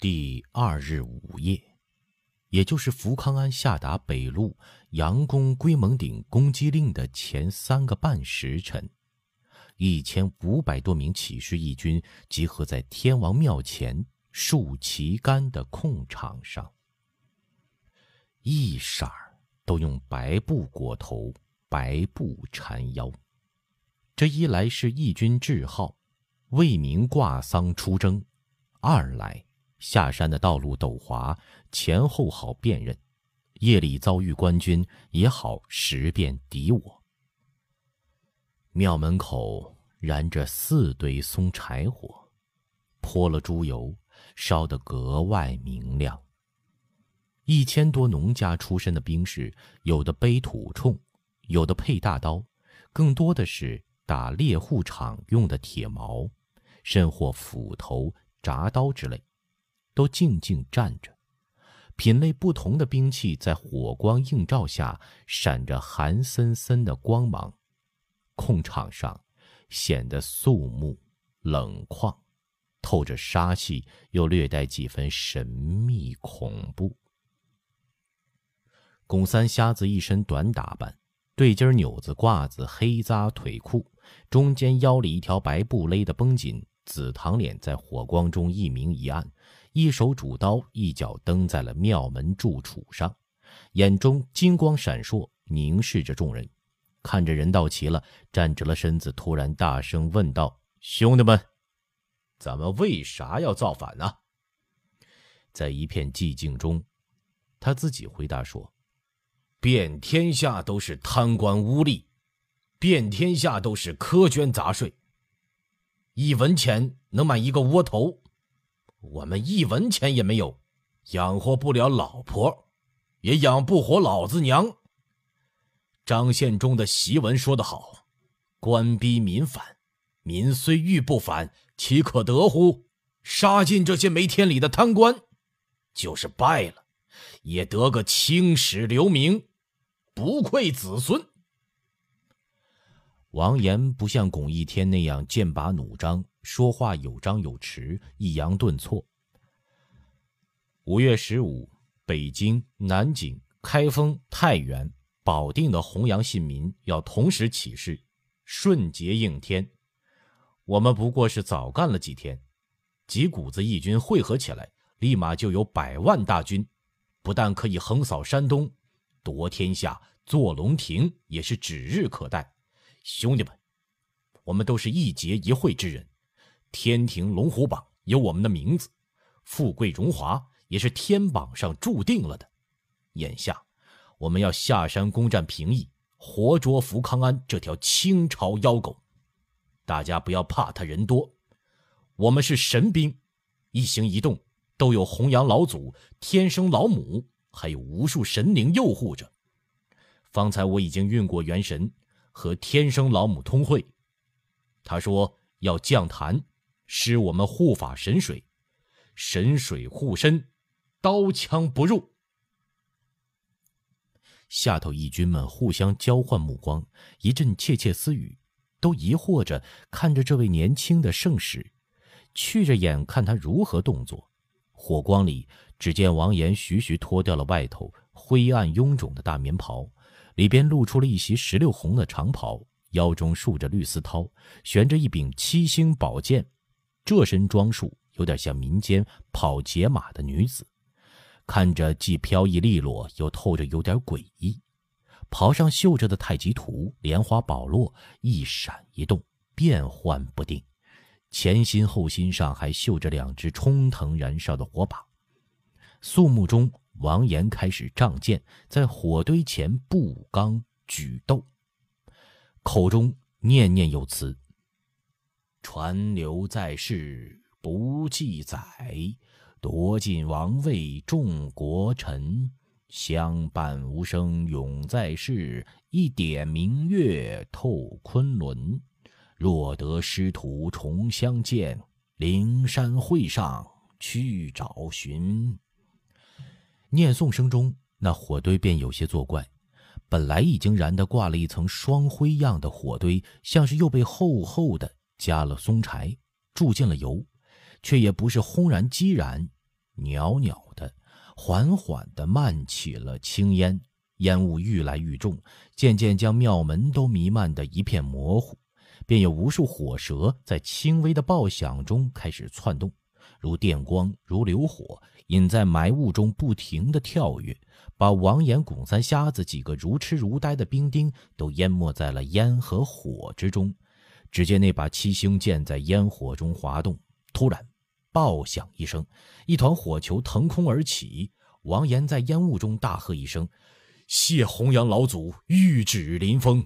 第二日午夜，也就是福康安下达北路佯攻龟蒙顶攻击令的前三个半时辰，一千五百多名起事义军集合在天王庙前竖旗杆的空场上，一色儿都用白布裹头，白布缠腰。这一来是义军志号，为民挂丧出征；二来。下山的道路陡滑，前后好辨认；夜里遭遇官军，也好识辨敌我。庙门口燃着四堆松柴火，泼了猪油，烧得格外明亮。一千多农家出身的兵士，有的背土铳，有的配大刀，更多的是打猎户场用的铁矛，甚或斧头、铡刀之类。都静静站着，品类不同的兵器在火光映照下闪着寒森森的光芒，空场上显得肃穆冷旷，透着杀气，又略带几分神秘恐怖。龚三瞎子一身短打扮，对襟纽子褂子黑扎腿裤，中间腰里一条白布勒得绷紧，紫堂脸在火光中一明一暗。一手主刀，一脚蹬在了庙门柱础上，眼中金光闪烁，凝视着众人。看着人到齐了，站直了身子，突然大声问道：“兄弟们，咱们为啥要造反呢？”在一片寂静中，他自己回答说：“遍天下都是贪官污吏，遍天下都是苛捐杂税，一文钱能买一个窝头。”我们一文钱也没有，养活不了老婆，也养不活老子娘。张献忠的檄文说得好：“官逼民反，民虽欲不反，岂可得乎？杀尽这些没天理的贪官，就是败了，也得个青史留名，不愧子孙。”王岩不像巩义天那样剑拔弩张。说话有张有弛，抑扬顿挫。五月十五，北京、南京、开封、太原、保定的弘扬信民要同时起事，顺节应天。我们不过是早干了几天，几股子义军汇合起来，立马就有百万大军，不但可以横扫山东，夺天下、坐龙庭也是指日可待。兄弟们，我们都是一劫一会之人。天庭龙虎榜有我们的名字，富贵荣华也是天榜上注定了的。眼下，我们要下山攻占平邑，活捉福康安这条清朝妖狗。大家不要怕他人多，我们是神兵，一行一动都有弘扬老祖、天生老母，还有无数神灵佑护着。方才我已经运过元神，和天生老母通会，他说要降坛。施我们护法神水，神水护身，刀枪不入。下头义军们互相交换目光，一阵窃窃私语，都疑惑着看着这位年轻的圣使，觑着眼看他如何动作。火光里，只见王岩徐徐脱掉了外头灰暗臃肿的大棉袍，里边露出了一袭石榴红的长袍，腰中束着绿丝绦，悬着一柄七星宝剑。这身装束有点像民间跑捷马的女子，看着既飘逸利落，又透着有点诡异。袍上绣着的太极图、莲花宝落一闪一动，变幻不定。前心后心上还绣着两只冲腾燃烧的火把。肃穆中，王岩开始仗剑，在火堆前步刚举斗，口中念念有词。传流在世不记载，夺尽王位众国臣，相伴无声永在世，一点明月透昆仑。若得师徒重相见，灵山会上去找寻。念诵声中，那火堆便有些作怪。本来已经燃得挂了一层双灰样的火堆，像是又被厚厚的。加了松柴，注进了油，却也不是轰然激燃，袅袅的、缓缓的漫起了青烟，烟雾愈来愈重，渐渐将庙门都弥漫得一片模糊。便有无数火舌在轻微的爆响中开始窜动，如电光，如流火，隐在埋雾中不停地跳跃，把王岩、巩三瞎子几个如痴如呆的兵丁都淹没在了烟和火之中。只见那把七星剑在烟火中滑动，突然，爆响一声，一团火球腾空而起。王岩在烟雾中大喝一声：“谢弘扬老祖玉指临风，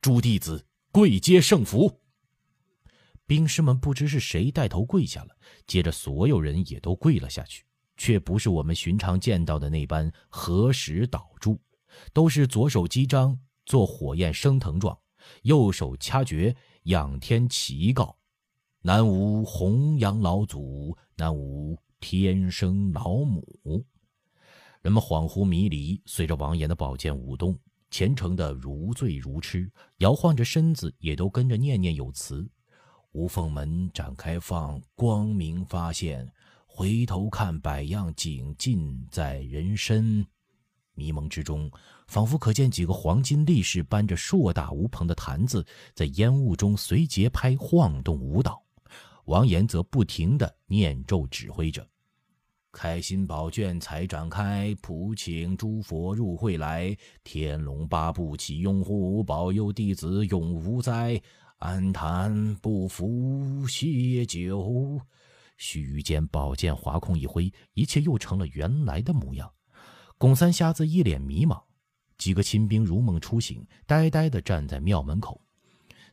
诸弟子。”跪接圣福，兵士们不知是谁带头跪下了，接着所有人也都跪了下去，却不是我们寻常见到的那般合十倒柱，都是左手击掌做火焰升腾状，右手掐诀仰天祈告：“南无弘扬老祖，南无天生老母。”人们恍惚迷离，随着王岩的宝剑舞动。虔诚的如醉如痴，摇晃着身子，也都跟着念念有词。无缝门展开放，光明发现。回头看，百样景尽在人身。迷蒙之中，仿佛可见几个黄金力士搬着硕大无朋的坛子，在烟雾中随节拍晃动舞蹈。王岩则不停地念咒指挥着。开心宝卷才展开，普请诸佛入会来。天龙八部起拥护，保佑弟子永无灾。安谈不服歇酒。须臾间，宝剑划空一挥，一切又成了原来的模样。巩三瞎子一脸迷茫，几个亲兵如梦初醒，呆呆地站在庙门口。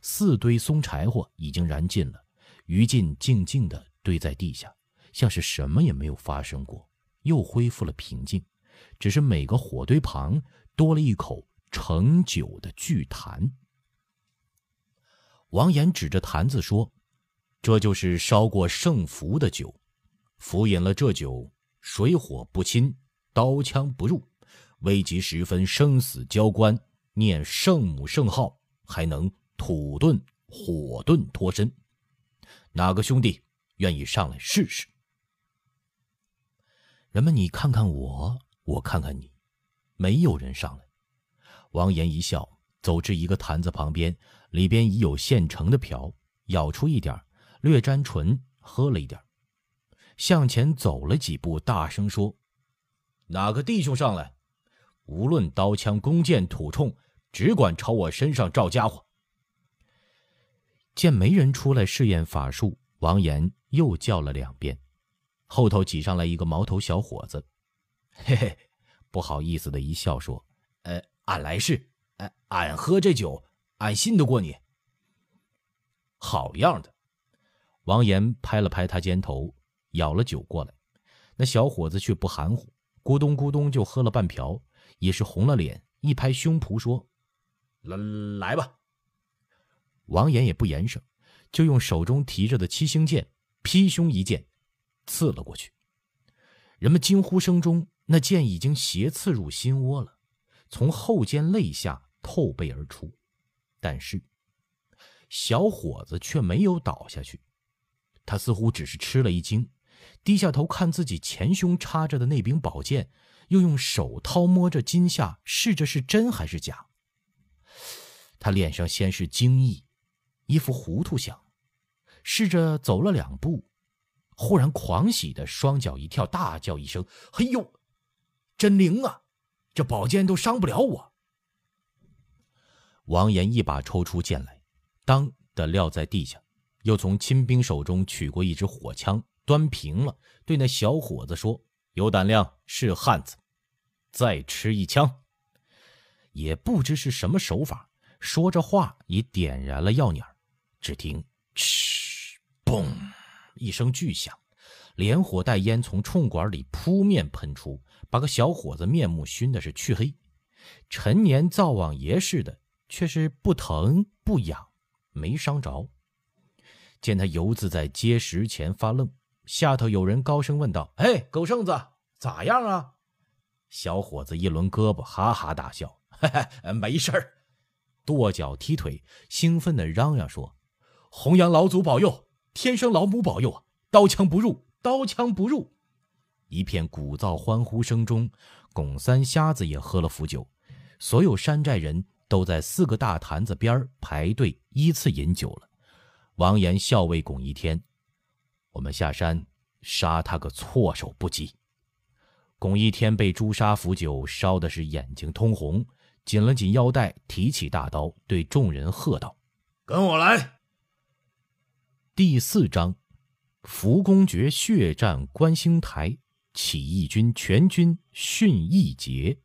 四堆松柴火已经燃尽了，余烬静静地堆在地下。像是什么也没有发生过，又恢复了平静。只是每个火堆旁多了一口盛酒的巨坛。王岩指着坛子说：“这就是烧过圣符的酒，服饮了这酒，水火不侵，刀枪不入，危急时分生死交关，念圣母圣号，还能土遁火遁脱身。哪个兄弟愿意上来试试？”人们，你看看我，我看看你，没有人上来。王岩一笑，走至一个坛子旁边，里边已有现成的瓢，舀出一点，略沾唇，喝了一点，向前走了几步，大声说：“哪个弟兄上来？无论刀枪弓箭土铳，只管朝我身上照家伙。”见没人出来试验法术，王岩又叫了两遍。后头挤上来一个毛头小伙子，嘿嘿，不好意思的一笑说：“呃，俺来是，哎，俺喝这酒，俺信得过你。”好样的！王岩拍了拍他肩头，舀了酒过来。那小伙子却不含糊，咕咚咕咚就喝了半瓢，也是红了脸，一拍胸脯说：“来来吧。”王岩也不言声，就用手中提着的七星剑劈胸一剑。刺了过去，人们惊呼声中，那剑已经斜刺入心窝了，从后肩肋下透背而出。但是，小伙子却没有倒下去，他似乎只是吃了一惊，低下头看自己前胸插着的那柄宝剑，又用手掏摸着襟下，试着是真还是假。他脸上先是惊异，一副糊涂相，试着走了两步。忽然狂喜的双脚一跳，大叫一声：“嘿呦，真灵啊！这宝剑都伤不了我。”王岩一把抽出剑来，当的撂在地下，又从亲兵手中取过一支火枪，端平了，对那小伙子说：“有胆量是汉子，再吃一枪。”也不知是什么手法，说着话已点燃了药捻只听“嗤”“嘣”。一声巨响，连火带烟从冲管里扑面喷出，把个小伙子面目熏的是黢黑。陈年灶王爷似的，却是不疼不痒，没伤着。见他游自在阶石前发愣，下头有人高声问道：“哎，狗剩子，咋样啊？”小伙子一抡胳膊，哈哈大笑：“嘿嘿，没事儿。”跺脚踢腿，兴奋地嚷嚷说：“弘扬老祖保佑！”天生老母保佑！刀枪不入，刀枪不入。一片鼓噪欢呼声中，巩三瞎子也喝了壶酒，所有山寨人都在四个大坛子边排队依次饮酒了。王岩笑谓巩一天：“我们下山杀他个措手不及。”巩一天被朱砂符酒烧的是眼睛通红，紧了紧腰带，提起大刀，对众人喝道：“跟我来！”第四章，福公爵血战观星台。起义军全军殉义节。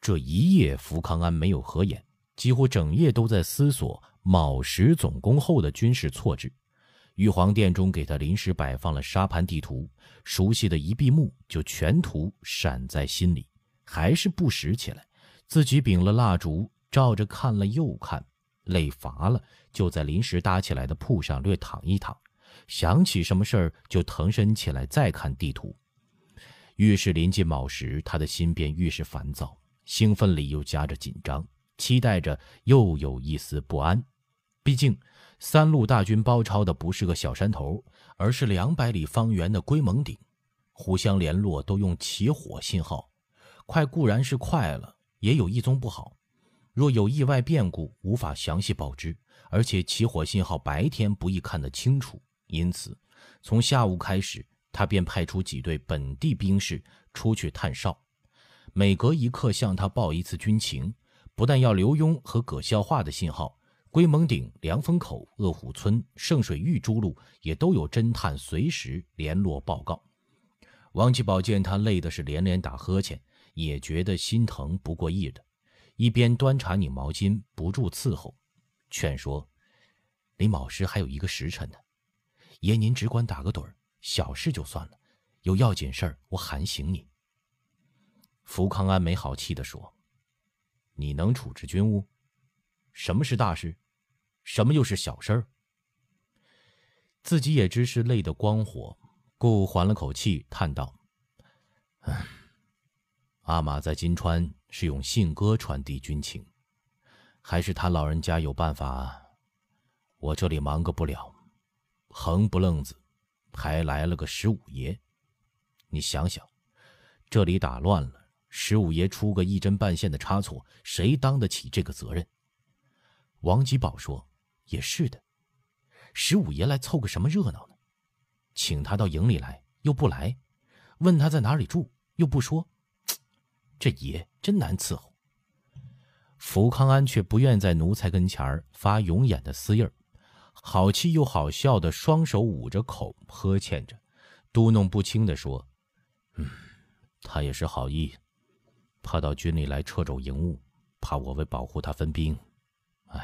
这一夜，福康安没有合眼，几乎整夜都在思索卯时总攻后的军事措置。玉皇殿中给他临时摆放了沙盘地图，熟悉的一闭目就全图闪在心里，还是不识起来。自己秉了蜡烛，照着看了又看，累乏了，就在临时搭起来的铺上略躺一躺。想起什么事儿，就腾身起来再看地图。越是临近卯时，他的心便愈是烦躁，兴奋里又夹着紧张，期待着又有一丝不安。毕竟，三路大军包抄的不是个小山头，而是两百里方圆的龟蒙顶，互相联络都用起火信号。快固然是快了，也有一宗不好：若有意外变故，无法详细报知，而且起火信号白天不易看得清楚。因此，从下午开始，他便派出几队本地兵士出去探哨，每隔一刻向他报一次军情。不但要刘墉和葛孝化的信号，龟蒙顶、凉风口、鄂虎村、圣水峪诸路也都有侦探随时联络报告。王继宝见他累的是连连打呵欠，也觉得心疼不过意的，一边端茶拧毛巾，不住伺候，劝说：“离卯时还有一个时辰呢。”爷，您只管打个盹儿，小事就算了，有要紧事儿我喊醒你。福康安没好气地说：“你能处置军务？什么是大事？什么又是小事儿？”自己也知是累得光火，故缓了口气，叹道：“，阿玛在金川是用信鸽传递军情，还是他老人家有办法？我这里忙个不了。”横不愣子，还来了个十五爷。你想想，这里打乱了，十五爷出个一针半线的差错，谁当得起这个责任？王吉宝说：“也是的，十五爷来凑个什么热闹呢？请他到营里来又不来，问他在哪里住又不说，这爷真难伺候。”福康安却不愿在奴才跟前儿发永眼的私印儿。好气又好笑的，双手捂着口，呵欠着，嘟哝不清的说：“嗯，他也是好意，怕到军里来掣肘营务，怕我为保护他分兵。唉，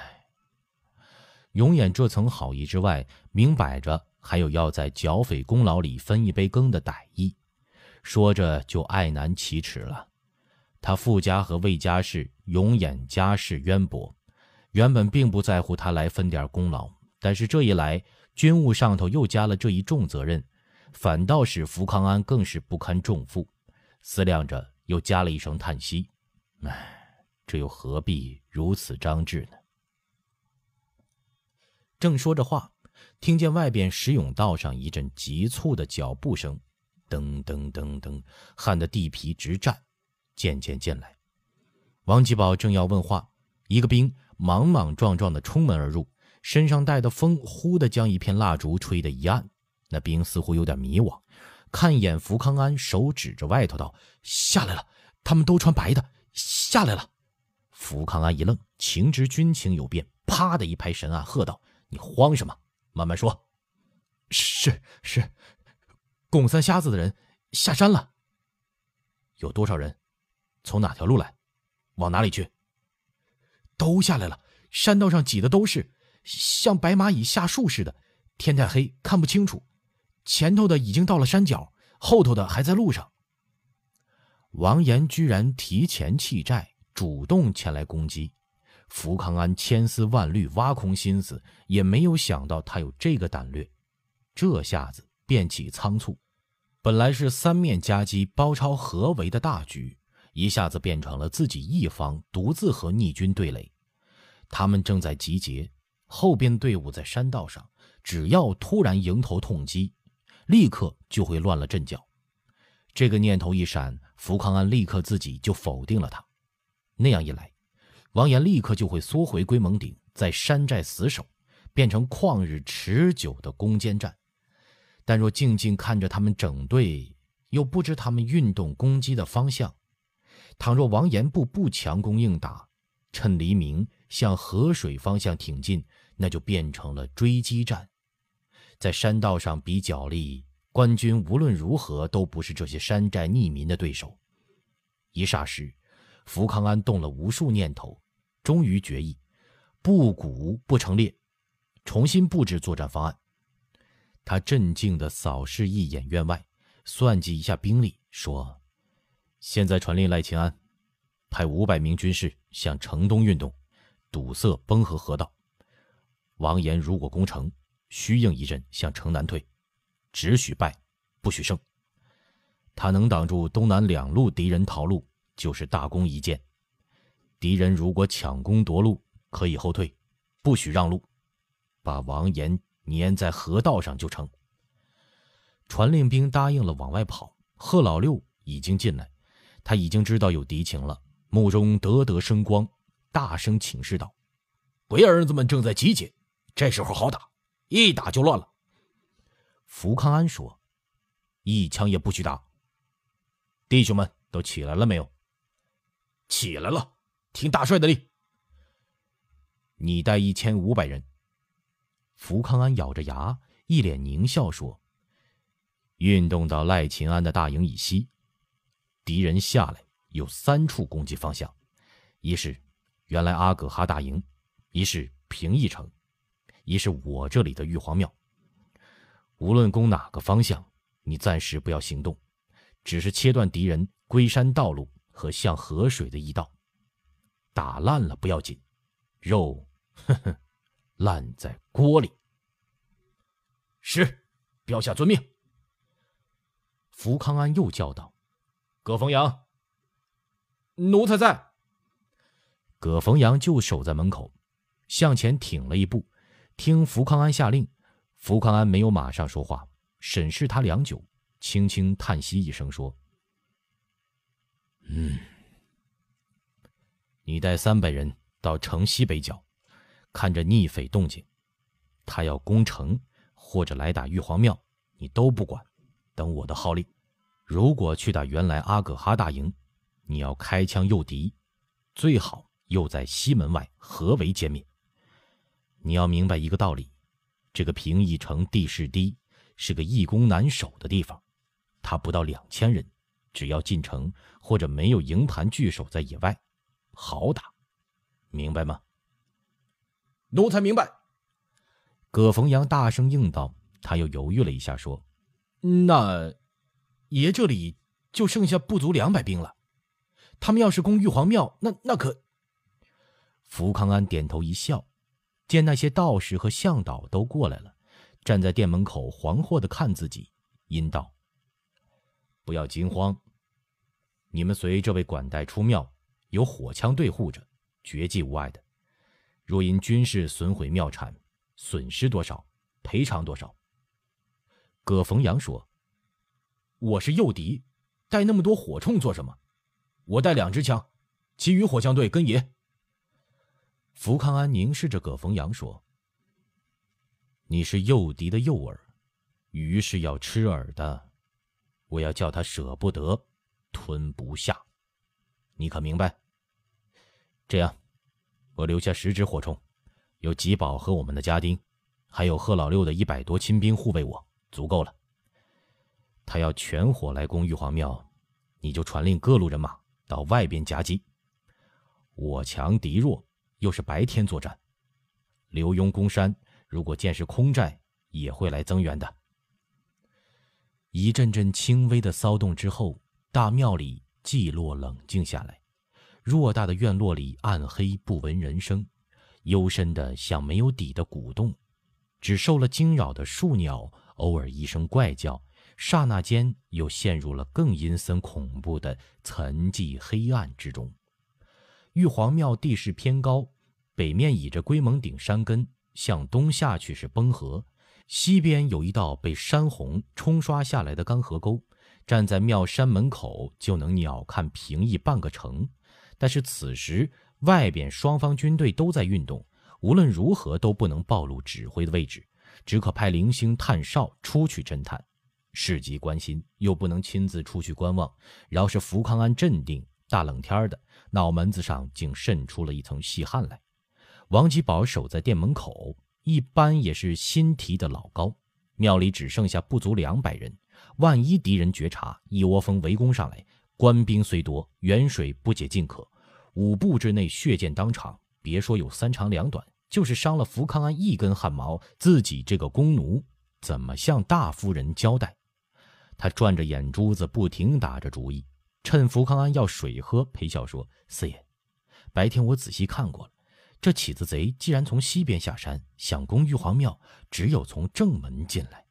永远这层好意之外，明摆着还有要在剿匪功劳里分一杯羹的歹意。说着就爱难启齿了。他傅家和魏家是永远家世渊博，原本并不在乎他来分点功劳。”但是这一来，军务上头又加了这一重责任，反倒使福康安更是不堪重负。思量着，又加了一声叹息：“唉，这又何必如此张志呢？”正说着话，听见外边石甬道上一阵急促的脚步声，噔噔噔噔，撼得地皮直颤，渐渐进来。王吉宝正要问话，一个兵莽莽撞撞的冲门而入。身上带的风忽地将一片蜡烛吹得一暗，那兵似乎有点迷惘，看一眼福康安，手指着外头道：“下来了，他们都穿白的，下来了。”福康安一愣，情知军情有变，啪的一拍神案，喝道：“你慌什么？慢慢说。”“是是，巩三瞎子的人下山了。”“有多少人？从哪条路来？往哪里去？”“都下来了，山道上挤的都是。”像白蚂蚁下树似的，天太黑看不清楚。前头的已经到了山脚，后头的还在路上。王岩居然提前弃寨，主动前来攻击。福康安千丝万虑，挖空心思，也没有想到他有这个胆略。这下子变起仓促，本来是三面夹击、包抄合围的大局，一下子变成了自己一方独自和逆军对垒。他们正在集结。后边队伍在山道上，只要突然迎头痛击，立刻就会乱了阵脚。这个念头一闪，福康安立刻自己就否定了他。那样一来，王岩立刻就会缩回龟蒙顶，在山寨死守，变成旷日持久的攻坚战。但若静静看着他们整队，又不知他们运动攻击的方向，倘若王岩部不强攻硬打，趁黎明向河水方向挺进，那就变成了追击战，在山道上比脚力。官军无论如何都不是这些山寨逆民的对手。一霎时，福康安动了无数念头，终于决议：不鼓不成列，重新布置作战方案。他镇静地扫视一眼院外，算计一下兵力，说：“现在传令赖清安，派五百名军士向城东运动，堵塞崩河河道。王岩如果攻城，虚应一阵向城南退。”只许败，不许胜。他能挡住东南两路敌人逃路，就是大功一件。敌人如果抢攻夺路，可以后退，不许让路，把王岩粘在河道上就成。传令兵答应了，往外跑。贺老六已经进来，他已经知道有敌情了，目中得得生光，大声请示道：“鬼儿子们正在集结，这时候好打，一打就乱了。”福康安说：“一枪也不许打。弟兄们都起来了没有？起来了。听大帅的令。你带一千五百人。”福康安咬着牙，一脸狞笑说：“运动到赖秦安的大营以西，敌人下来有三处攻击方向：一是原来阿葛哈大营，一是平邑城，一是我这里的玉皇庙。”无论攻哪个方向，你暂时不要行动，只是切断敌人归山道路和向河水的一道。打烂了不要紧，肉，呵呵，烂在锅里。是，标下遵命。福康安又叫道：“葛逢阳，奴才在。”葛逢阳就守在门口，向前挺了一步，听福康安下令。福康安没有马上说话，审视他良久，轻轻叹息一声说：“嗯，你带三百人到城西北角，看着逆匪动静，他要攻城或者来打玉皇庙，你都不管，等我的号令。如果去打原来阿葛哈大营，你要开枪诱敌，最好又在西门外合围歼灭。你要明白一个道理。”这个平邑城地势低，是个易攻难守的地方。他不到两千人，只要进城或者没有营盘据守在野外，好打，明白吗？奴才明白。葛逢阳大声应道。他又犹豫了一下，说：“那爷这里就剩下不足两百兵了。他们要是攻玉皇庙，那那可……”福康安点头一笑。见那些道士和向导都过来了，站在店门口惶惑的看自己，阴道：“不要惊慌，你们随这位管带出庙，有火枪队护着，绝技无碍的。若因军事损毁庙产，损失多少，赔偿多少。”葛逢阳说：“我是诱敌，带那么多火铳做什么？我带两支枪，其余火枪队跟爷。”福康安凝视着葛逢阳说：“你是诱敌的诱饵，鱼是要吃饵的，我要叫他舍不得，吞不下，你可明白？这样，我留下十只火铳，有吉宝和我们的家丁，还有贺老六的一百多亲兵护卫我，足够了。他要全火来攻玉皇庙，你就传令各路人马到外边夹击，我强敌弱。”又是白天作战，刘墉攻山，如果见是空寨，也会来增援的。一阵阵轻微的骚动之后，大庙里寂落冷静下来，偌大的院落里暗黑不闻人声，幽深的像没有底的古洞，只受了惊扰的树鸟偶尔一声怪叫，刹那间又陷入了更阴森恐怖的沉寂黑暗之中。玉皇庙地势偏高，北面倚着龟蒙顶山根，向东下去是崩河；西边有一道被山洪冲刷下来的干河沟，站在庙山门口就能鸟瞰平邑半个城。但是此时外边双方军队都在运动，无论如何都不能暴露指挥的位置，只可派零星探哨出去侦探。事急关心，又不能亲自出去观望。饶是福康安镇定，大冷天的，脑门子上竟渗出了一层细汗来。王吉宝守在店门口，一般也是新提的老高。庙里只剩下不足两百人，万一敌人觉察，一窝蜂围攻上来，官兵虽多，远水不解近渴，五步之内血溅当场。别说有三长两短，就是伤了福康安一根汗毛，自己这个弓奴怎么向大夫人交代？他转着眼珠子，不停打着主意。趁福康安要水喝，陪笑说：“四爷，白天我仔细看过了，这起子贼既然从西边下山，想攻玉皇庙，只有从正门进来。”